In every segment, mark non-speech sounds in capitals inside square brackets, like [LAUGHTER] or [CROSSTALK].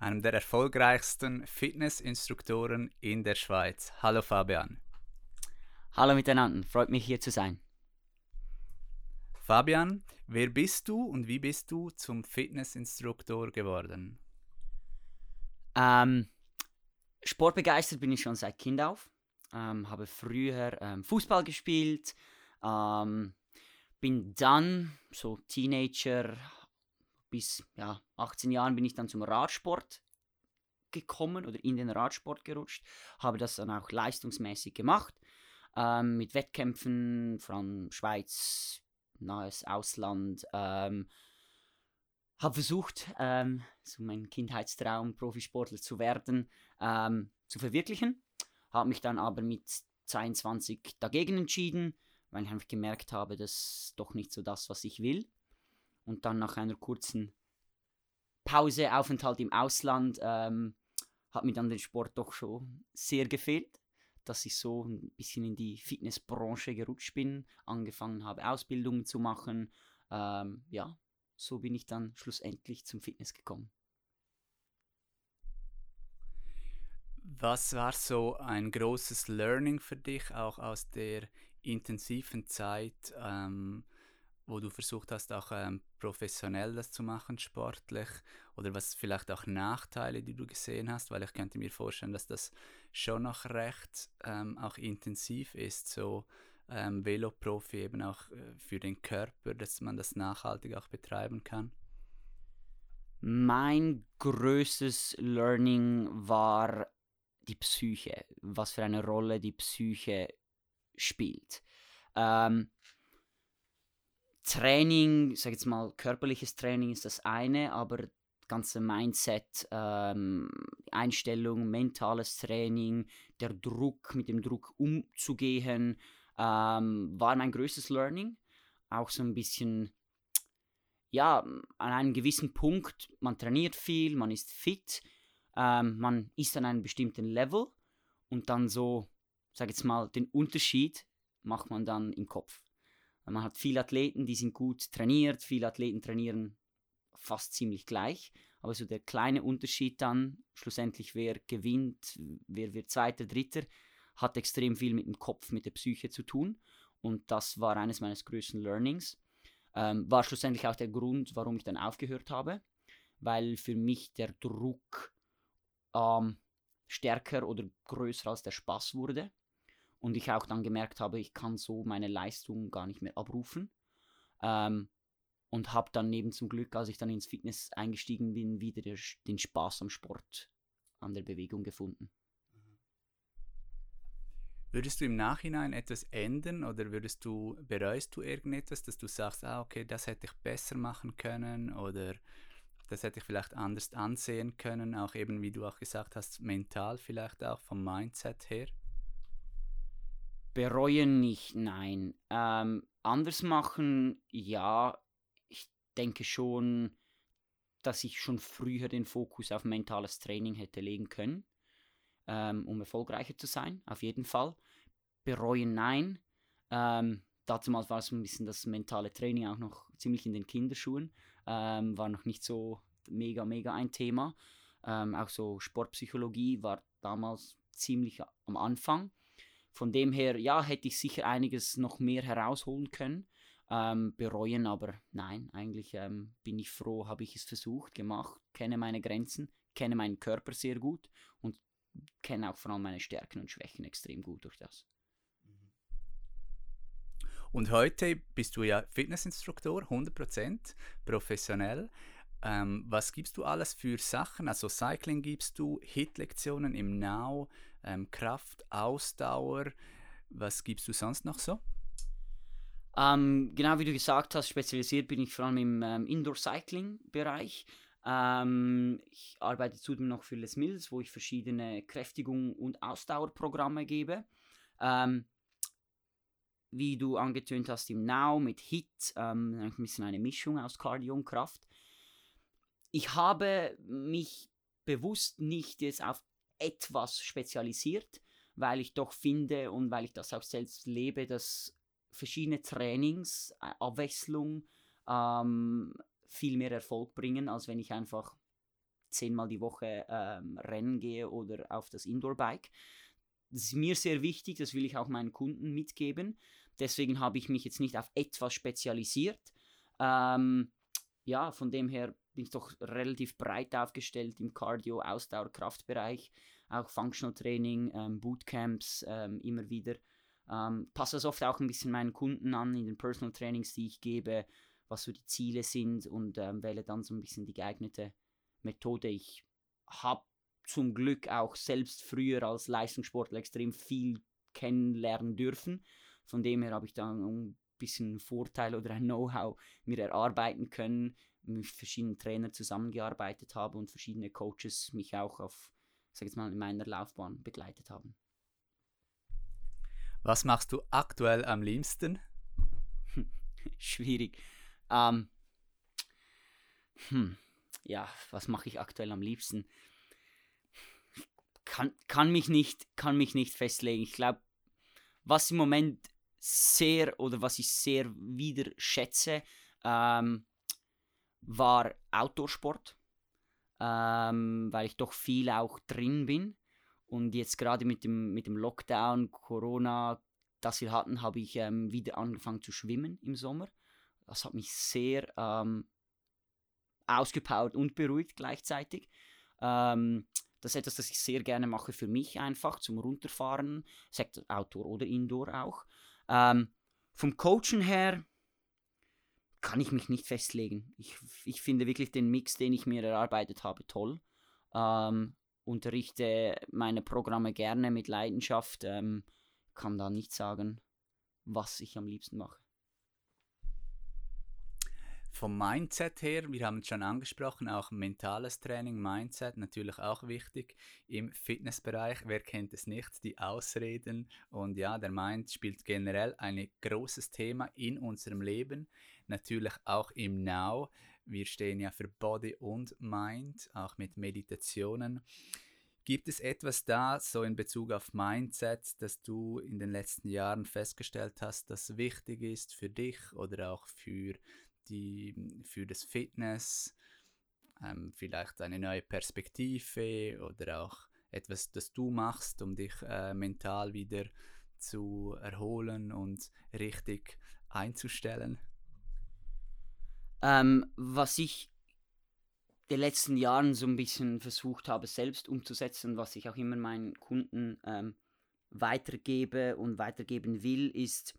einem der erfolgreichsten Fitnessinstruktoren in der Schweiz. Hallo Fabian. Hallo miteinander, freut mich hier zu sein. Fabian, wer bist du und wie bist du zum Fitnessinstruktor geworden? Ähm, sportbegeistert bin ich schon seit Kind auf. Ähm, habe früher ähm, Fußball gespielt, ähm, bin dann so Teenager, bis ja, 18 Jahren bin ich dann zum Radsport gekommen oder in den Radsport gerutscht, habe das dann auch leistungsmäßig gemacht, ähm, mit Wettkämpfen von Schweiz, nahes Ausland, ähm, habe versucht, ähm, so meinen Kindheitstraum, Profisportler zu werden, ähm, zu verwirklichen, habe mich dann aber mit 22 dagegen entschieden, weil ich einfach gemerkt habe, das ist doch nicht so das, was ich will und dann nach einer kurzen Pause, Aufenthalt im Ausland, ähm, hat mir dann der Sport doch schon sehr gefehlt, dass ich so ein bisschen in die Fitnessbranche gerutscht bin, angefangen habe, Ausbildungen zu machen. Ähm, ja, so bin ich dann schlussendlich zum Fitness gekommen. Was war so ein großes Learning für dich, auch aus der intensiven Zeit ähm, wo du versucht hast, auch ähm, professionell das zu machen, sportlich? Oder was vielleicht auch Nachteile, die du gesehen hast? Weil ich könnte mir vorstellen, dass das schon noch recht ähm, auch intensiv ist, so ähm, Veloprofi eben auch äh, für den Körper, dass man das nachhaltig auch betreiben kann. Mein größtes Learning war die Psyche, was für eine Rolle die Psyche spielt. Ähm, Training, sag jetzt mal, körperliches Training ist das eine, aber ganze Mindset, ähm, Einstellung, mentales Training, der Druck, mit dem Druck umzugehen, ähm, war mein größtes Learning. Auch so ein bisschen, ja, an einem gewissen Punkt, man trainiert viel, man ist fit, ähm, man ist an einem bestimmten Level und dann so, sag jetzt mal, den Unterschied macht man dann im Kopf. Man hat viele Athleten, die sind gut trainiert, viele Athleten trainieren fast ziemlich gleich, aber so der kleine Unterschied dann, schlussendlich wer gewinnt, wer wird Zweiter, Dritter, hat extrem viel mit dem Kopf, mit der Psyche zu tun. Und das war eines meines größten Learnings. Ähm, war schlussendlich auch der Grund, warum ich dann aufgehört habe, weil für mich der Druck ähm, stärker oder größer als der Spaß wurde und ich auch dann gemerkt habe, ich kann so meine Leistung gar nicht mehr abrufen. Ähm, und habe dann neben zum Glück, als ich dann ins Fitness eingestiegen bin, wieder der, den Spaß am Sport, an der Bewegung gefunden. Würdest du im Nachhinein etwas ändern oder würdest du, bereust du irgendetwas, dass du sagst, ah, okay, das hätte ich besser machen können oder das hätte ich vielleicht anders ansehen können, auch eben, wie du auch gesagt hast, mental vielleicht auch vom Mindset her? Bereuen nicht, nein. Ähm, anders machen, ja. Ich denke schon, dass ich schon früher den Fokus auf mentales Training hätte legen können, ähm, um erfolgreicher zu sein, auf jeden Fall. Bereuen, nein. Ähm, damals war es ein bisschen das mentale Training auch noch ziemlich in den Kinderschuhen, ähm, war noch nicht so mega, mega ein Thema. Ähm, auch so Sportpsychologie war damals ziemlich am Anfang. Von dem her, ja, hätte ich sicher einiges noch mehr herausholen können. Ähm, bereuen, aber nein, eigentlich ähm, bin ich froh, habe ich es versucht, gemacht, kenne meine Grenzen, kenne meinen Körper sehr gut und kenne auch vor allem meine Stärken und Schwächen extrem gut durch das. Und heute bist du ja Fitnessinstruktor, 100% professionell. Ähm, was gibst du alles für Sachen? Also Cycling gibst du, Hit-Lektionen im Now, ähm, Kraft, Ausdauer. Was gibst du sonst noch so? Ähm, genau wie du gesagt hast, spezialisiert bin ich vor allem im ähm, Indoor-Cycling-Bereich. Ähm, ich arbeite zudem noch für Les Mills, wo ich verschiedene Kräftigung- und Ausdauerprogramme gebe. Ähm, wie du angetönt hast im Now mit Hit, ähm, ein bisschen eine Mischung aus Cardio und Kraft. Ich habe mich bewusst nicht jetzt auf etwas spezialisiert, weil ich doch finde und weil ich das auch selbst lebe, dass verschiedene Trainings, Abwechslung ähm, viel mehr Erfolg bringen, als wenn ich einfach zehnmal die Woche ähm, rennen gehe oder auf das Indoor-Bike. Das ist mir sehr wichtig, das will ich auch meinen Kunden mitgeben. Deswegen habe ich mich jetzt nicht auf etwas spezialisiert. Ähm, ja, von dem her bin ich doch relativ breit aufgestellt im Cardio-, Ausdauer-, Kraftbereich. Auch Functional Training, ähm, Bootcamps ähm, immer wieder. Ähm, passe das oft auch ein bisschen meinen Kunden an in den Personal Trainings, die ich gebe was so die Ziele sind und ähm, wähle dann so ein bisschen die geeignete Methode. Ich habe zum Glück auch selbst früher als Leistungssportler extrem viel kennenlernen dürfen. Von dem her habe ich dann ein bisschen Vorteil oder ein Know-how mir erarbeiten können, mit verschiedenen Trainern zusammengearbeitet habe und verschiedene Coaches mich auch auf, sag jetzt mal, in meiner Laufbahn begleitet haben. Was machst du aktuell am liebsten? [LAUGHS] Schwierig. Ähm, hm, ja, was mache ich aktuell am liebsten? Kann, kann, mich nicht, kann mich nicht festlegen. Ich glaube, was im Moment sehr oder was ich sehr wieder schätze, ähm, war Outdoorsport, ähm, weil ich doch viel auch drin bin. Und jetzt gerade mit dem, mit dem Lockdown, Corona, das wir hatten, habe ich ähm, wieder angefangen zu schwimmen im Sommer. Das hat mich sehr ähm, ausgepowert und beruhigt gleichzeitig. Ähm, das ist etwas, das ich sehr gerne mache für mich einfach, zum Runterfahren, sagt Outdoor oder Indoor auch. Ähm, vom Coachen her kann ich mich nicht festlegen. Ich, ich finde wirklich den Mix, den ich mir erarbeitet habe, toll. Ähm, unterrichte meine Programme gerne mit Leidenschaft. Ähm, kann da nicht sagen, was ich am liebsten mache. Vom Mindset her, wir haben es schon angesprochen, auch mentales Training, Mindset natürlich auch wichtig im Fitnessbereich. Wer kennt es nicht? Die Ausreden und ja, der Mind spielt generell ein großes Thema in unserem Leben, natürlich auch im Now. Wir stehen ja für Body und Mind, auch mit Meditationen. Gibt es etwas da, so in Bezug auf Mindset, das du in den letzten Jahren festgestellt hast, das wichtig ist für dich oder auch für die, für das Fitness, ähm, vielleicht eine neue Perspektive oder auch etwas, das du machst, um dich äh, mental wieder zu erholen und richtig einzustellen? Ähm, was ich in den letzten Jahren so ein bisschen versucht habe, selbst umzusetzen, was ich auch immer meinen Kunden ähm, weitergebe und weitergeben will, ist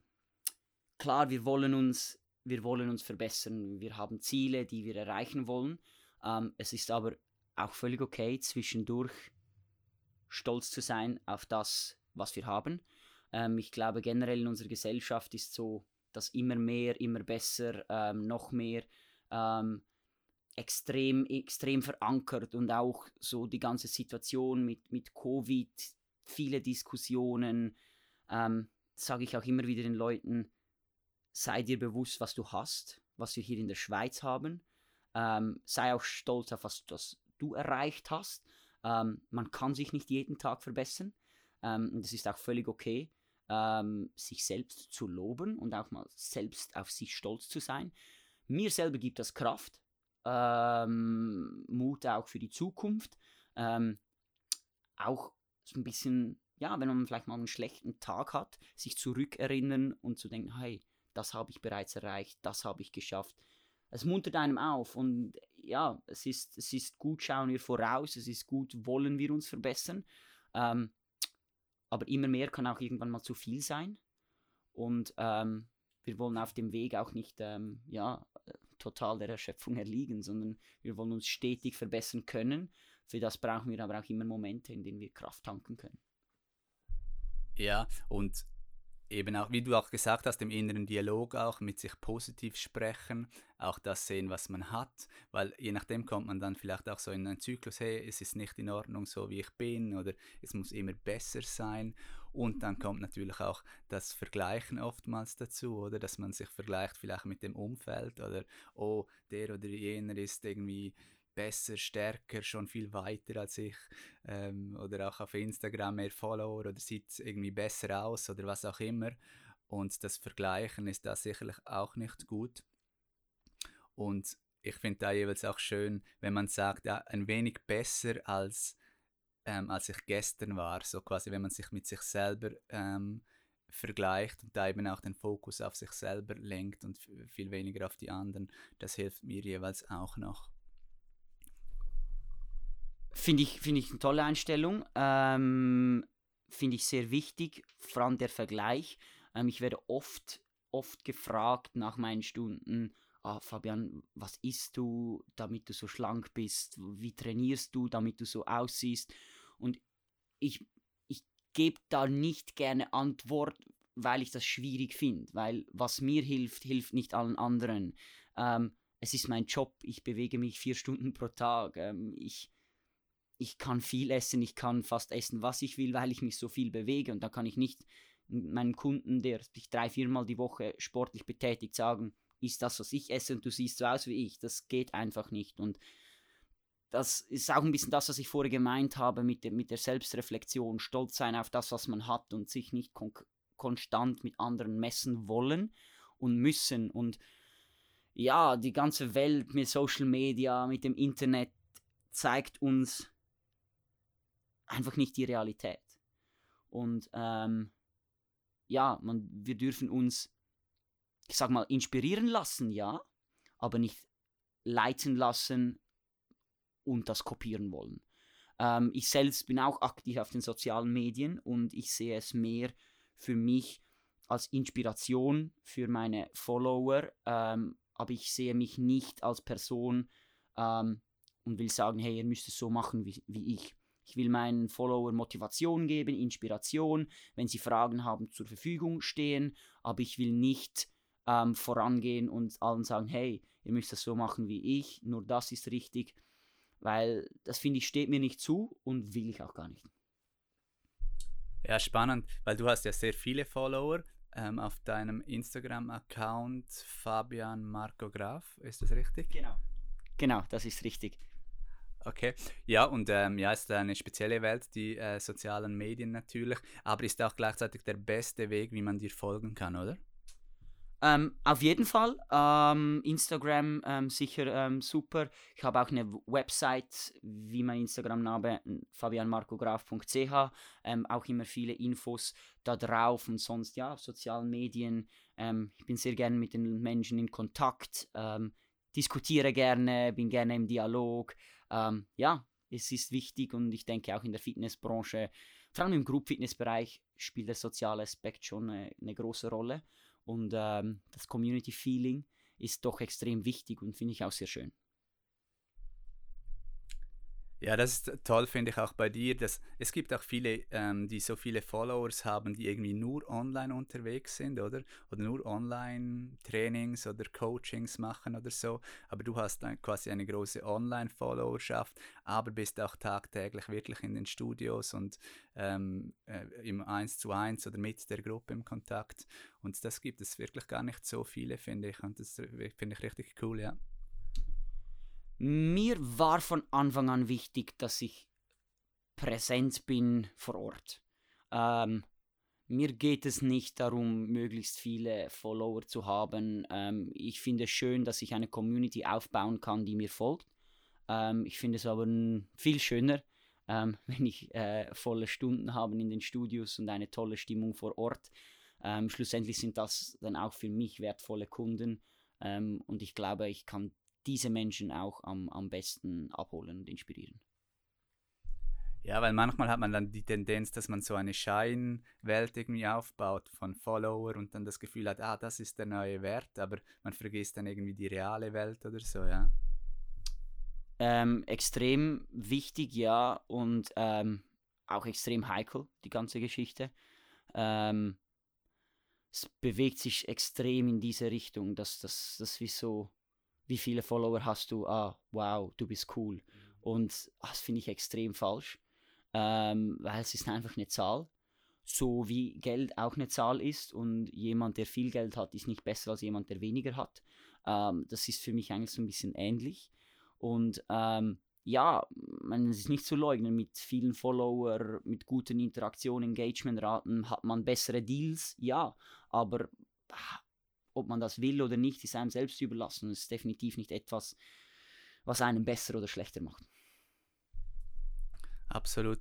klar, wir wollen uns wir wollen uns verbessern, wir haben Ziele, die wir erreichen wollen. Ähm, es ist aber auch völlig okay, zwischendurch stolz zu sein auf das, was wir haben. Ähm, ich glaube, generell in unserer Gesellschaft ist so, dass immer mehr, immer besser, ähm, noch mehr ähm, extrem, extrem verankert und auch so die ganze Situation mit, mit Covid, viele Diskussionen, ähm, sage ich auch immer wieder den Leuten, sei dir bewusst, was du hast, was wir hier in der Schweiz haben. Ähm, sei auch stolz auf was, was du erreicht hast. Ähm, man kann sich nicht jeden Tag verbessern. Ähm, es ist auch völlig okay, ähm, sich selbst zu loben und auch mal selbst auf sich stolz zu sein. Mir selber gibt das Kraft, ähm, Mut auch für die Zukunft. Ähm, auch so ein bisschen, ja, wenn man vielleicht mal einen schlechten Tag hat, sich zurückerinnern und zu denken, hey, das habe ich bereits erreicht, das habe ich geschafft. Es muntert einem auf und ja, es ist, es ist gut, schauen wir voraus, es ist gut, wollen wir uns verbessern. Ähm, aber immer mehr kann auch irgendwann mal zu viel sein. Und ähm, wir wollen auf dem Weg auch nicht ähm, ja, total der Erschöpfung erliegen, sondern wir wollen uns stetig verbessern können. Für das brauchen wir aber auch immer Momente, in denen wir Kraft tanken können. Ja, und eben auch, wie du auch gesagt hast, im inneren Dialog auch mit sich positiv sprechen, auch das sehen, was man hat, weil je nachdem kommt man dann vielleicht auch so in einen Zyklus, hey, es ist nicht in Ordnung so, wie ich bin oder es muss immer besser sein. Und dann kommt natürlich auch das Vergleichen oftmals dazu, oder, dass man sich vergleicht vielleicht mit dem Umfeld oder, oh, der oder jener ist irgendwie besser, stärker, schon viel weiter als ich ähm, oder auch auf Instagram mehr Follower oder sieht irgendwie besser aus oder was auch immer. Und das Vergleichen ist da sicherlich auch nicht gut. Und ich finde da jeweils auch schön, wenn man sagt, ja, ein wenig besser als, ähm, als ich gestern war. So quasi, wenn man sich mit sich selber ähm, vergleicht und da eben auch den Fokus auf sich selber lenkt und viel weniger auf die anderen. Das hilft mir jeweils auch noch. Finde ich, find ich eine tolle Einstellung. Ähm, Finde ich sehr wichtig, vor allem der Vergleich. Ähm, ich werde oft, oft gefragt nach meinen Stunden, ah, Fabian, was isst du, damit du so schlank bist? Wie trainierst du, damit du so aussiehst? Und ich, ich gebe da nicht gerne Antwort, weil ich das schwierig finde, weil was mir hilft, hilft nicht allen anderen. Ähm, es ist mein Job, ich bewege mich vier Stunden pro Tag. Ähm, ich, ich kann viel essen, ich kann fast essen, was ich will, weil ich mich so viel bewege. Und da kann ich nicht meinem Kunden, der sich drei, viermal die Woche sportlich betätigt, sagen, ist das, was ich esse und du siehst so aus wie ich. Das geht einfach nicht. Und das ist auch ein bisschen das, was ich vorher gemeint habe mit der, mit der Selbstreflexion, stolz sein auf das, was man hat und sich nicht kon konstant mit anderen messen wollen und müssen. Und ja, die ganze Welt mit Social Media, mit dem Internet zeigt uns einfach nicht die Realität. Und ähm, ja, man, wir dürfen uns, ich sag mal, inspirieren lassen, ja, aber nicht leiten lassen und das kopieren wollen. Ähm, ich selbst bin auch aktiv auf den sozialen Medien und ich sehe es mehr für mich als Inspiration für meine Follower, ähm, aber ich sehe mich nicht als Person ähm, und will sagen, hey, ihr müsst es so machen wie, wie ich. Ich will meinen Followern Motivation geben, Inspiration, wenn sie Fragen haben, zur Verfügung stehen, aber ich will nicht ähm, vorangehen und allen sagen, hey, ihr müsst das so machen wie ich, nur das ist richtig, weil das finde ich steht mir nicht zu und will ich auch gar nicht. Ja, spannend, weil du hast ja sehr viele Follower ähm, auf deinem Instagram-Account Fabian Marco Graf, ist das richtig? Genau. Genau, das ist richtig. Okay, ja, und ähm, ja, ist eine spezielle Welt, die äh, sozialen Medien natürlich, aber ist auch gleichzeitig der beste Weg, wie man dir folgen kann, oder? Ähm, auf jeden Fall. Ähm, Instagram ähm, sicher ähm, super. Ich habe auch eine Website, wie mein Instagram-Name fabianmarkograf.ch. Ähm, auch immer viele Infos da drauf und sonst ja, auf sozialen Medien. Ich bin sehr gerne mit den Menschen in Kontakt, diskutiere gerne, bin gerne im Dialog ähm, ja, es ist wichtig und ich denke auch in der Fitnessbranche, vor allem im Group-Fitness-Bereich, spielt der soziale Aspekt schon eine, eine große Rolle. Und ähm, das Community-Feeling ist doch extrem wichtig und finde ich auch sehr schön. Ja, das ist toll, finde ich auch bei dir. Dass, es gibt auch viele, ähm, die so viele Followers haben, die irgendwie nur online unterwegs sind, oder? Oder nur Online-Trainings oder Coachings machen oder so. Aber du hast dann quasi eine große Online-Followerschaft, aber bist auch tagtäglich wirklich in den Studios und ähm, äh, im 1 zu 1 oder mit der Gruppe im Kontakt. Und das gibt es wirklich gar nicht so viele, finde ich. Und das finde ich richtig cool, ja. Mir war von Anfang an wichtig, dass ich präsent bin vor Ort. Ähm, mir geht es nicht darum, möglichst viele Follower zu haben. Ähm, ich finde es schön, dass ich eine Community aufbauen kann, die mir folgt. Ähm, ich finde es aber viel schöner, ähm, [LAUGHS] wenn ich äh, volle Stunden habe in den Studios und eine tolle Stimmung vor Ort. Ähm, schlussendlich sind das dann auch für mich wertvolle Kunden. Ähm, und ich glaube, ich kann diese Menschen auch am, am besten abholen und inspirieren. Ja, weil manchmal hat man dann die Tendenz, dass man so eine Scheinwelt irgendwie aufbaut von Follower und dann das Gefühl hat, ah, das ist der neue Wert, aber man vergisst dann irgendwie die reale Welt oder so, ja. Ähm, extrem wichtig, ja, und ähm, auch extrem heikel, die ganze Geschichte. Ähm, es bewegt sich extrem in diese Richtung, dass das, das wie so, wie viele Follower hast du? Ah, wow, du bist cool. Mhm. Und ah, das finde ich extrem falsch, ähm, weil es ist einfach eine Zahl. So wie Geld auch eine Zahl ist und jemand, der viel Geld hat, ist nicht besser als jemand, der weniger hat. Ähm, das ist für mich eigentlich so ein bisschen ähnlich. Und ähm, ja, man ist nicht zu leugnen, mit vielen Follower, mit guten Interaktionen, Engagementraten hat man bessere Deals, ja, aber ah, ob man das will oder nicht, ist einem selbst überlassen. Das ist definitiv nicht etwas, was einen besser oder schlechter macht. Absolut.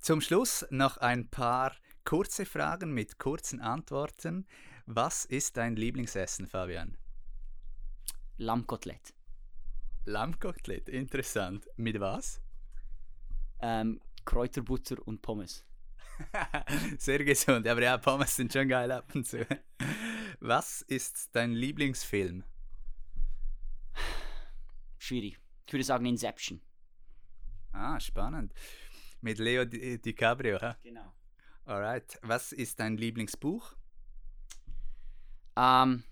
Zum Schluss noch ein paar kurze Fragen mit kurzen Antworten. Was ist dein Lieblingsessen, Fabian? Lammkotelett. Lammkotelett, interessant. Mit was? Ähm, Kräuterbutter und Pommes. [LAUGHS] Sehr gesund, aber ja, Pommes sind schon geil ab und zu. Was ist dein Lieblingsfilm? Schwierig. Ich würde sagen Inception. Ah, spannend. Mit Leo Di DiCaprio, ha? Genau. Alright. Was ist dein Lieblingsbuch? Ähm,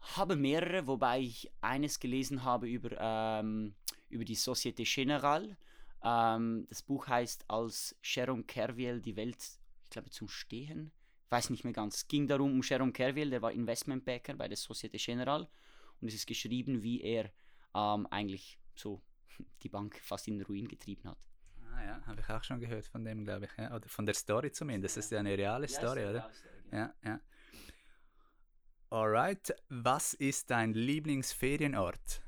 habe mehrere, wobei ich eines gelesen habe über, ähm, über die Société Générale. Ähm, das Buch heißt Als Jérôme Kerviel die Welt, ich glaube, zum Stehen. Ich weiß nicht mehr ganz. Es ging darum, um Jérôme Kerviel, der war Investmentbanker bei der Société Générale. Und es ist geschrieben, wie er ähm, eigentlich so [LAUGHS] die Bank fast in den Ruin getrieben hat. Ah ja, habe ich auch schon gehört von dem, glaube ich. Ja? Oder von der Story zumindest. Das ist ja eine reale ja, Story, oder? Story, genau. Ja, ja. Alright, was ist dein Lieblingsferienort?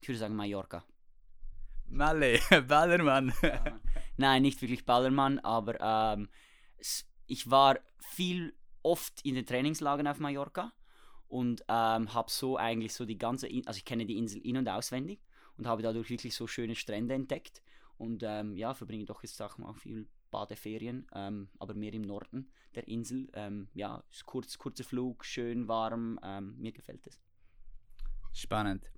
Ich würde sagen Mallorca. Malle, [LAUGHS] Ballermann. Nein, nicht wirklich Ballermann, aber ähm, ich war viel oft in den Trainingslagern auf Mallorca und ähm, habe so eigentlich so die ganze, In also ich kenne die Insel in- und auswendig und habe dadurch wirklich so schöne Strände entdeckt und ähm, ja, verbringe doch jetzt auch mal viel Badeferien, ähm, aber mehr im Norden der Insel. Ähm, ja, kurz, kurzer Flug, schön warm, ähm, mir gefällt es. Spannend.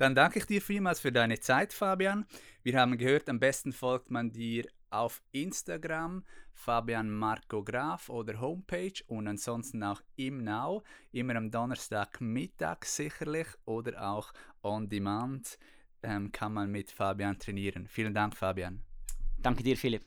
Dann danke ich dir vielmals für deine Zeit, Fabian. Wir haben gehört, am besten folgt man dir auf Instagram, Fabian Marco Graf oder Homepage und ansonsten auch im Now, immer am Donnerstagmittag sicherlich oder auch on demand ähm, kann man mit Fabian trainieren. Vielen Dank, Fabian. Danke dir, Philipp.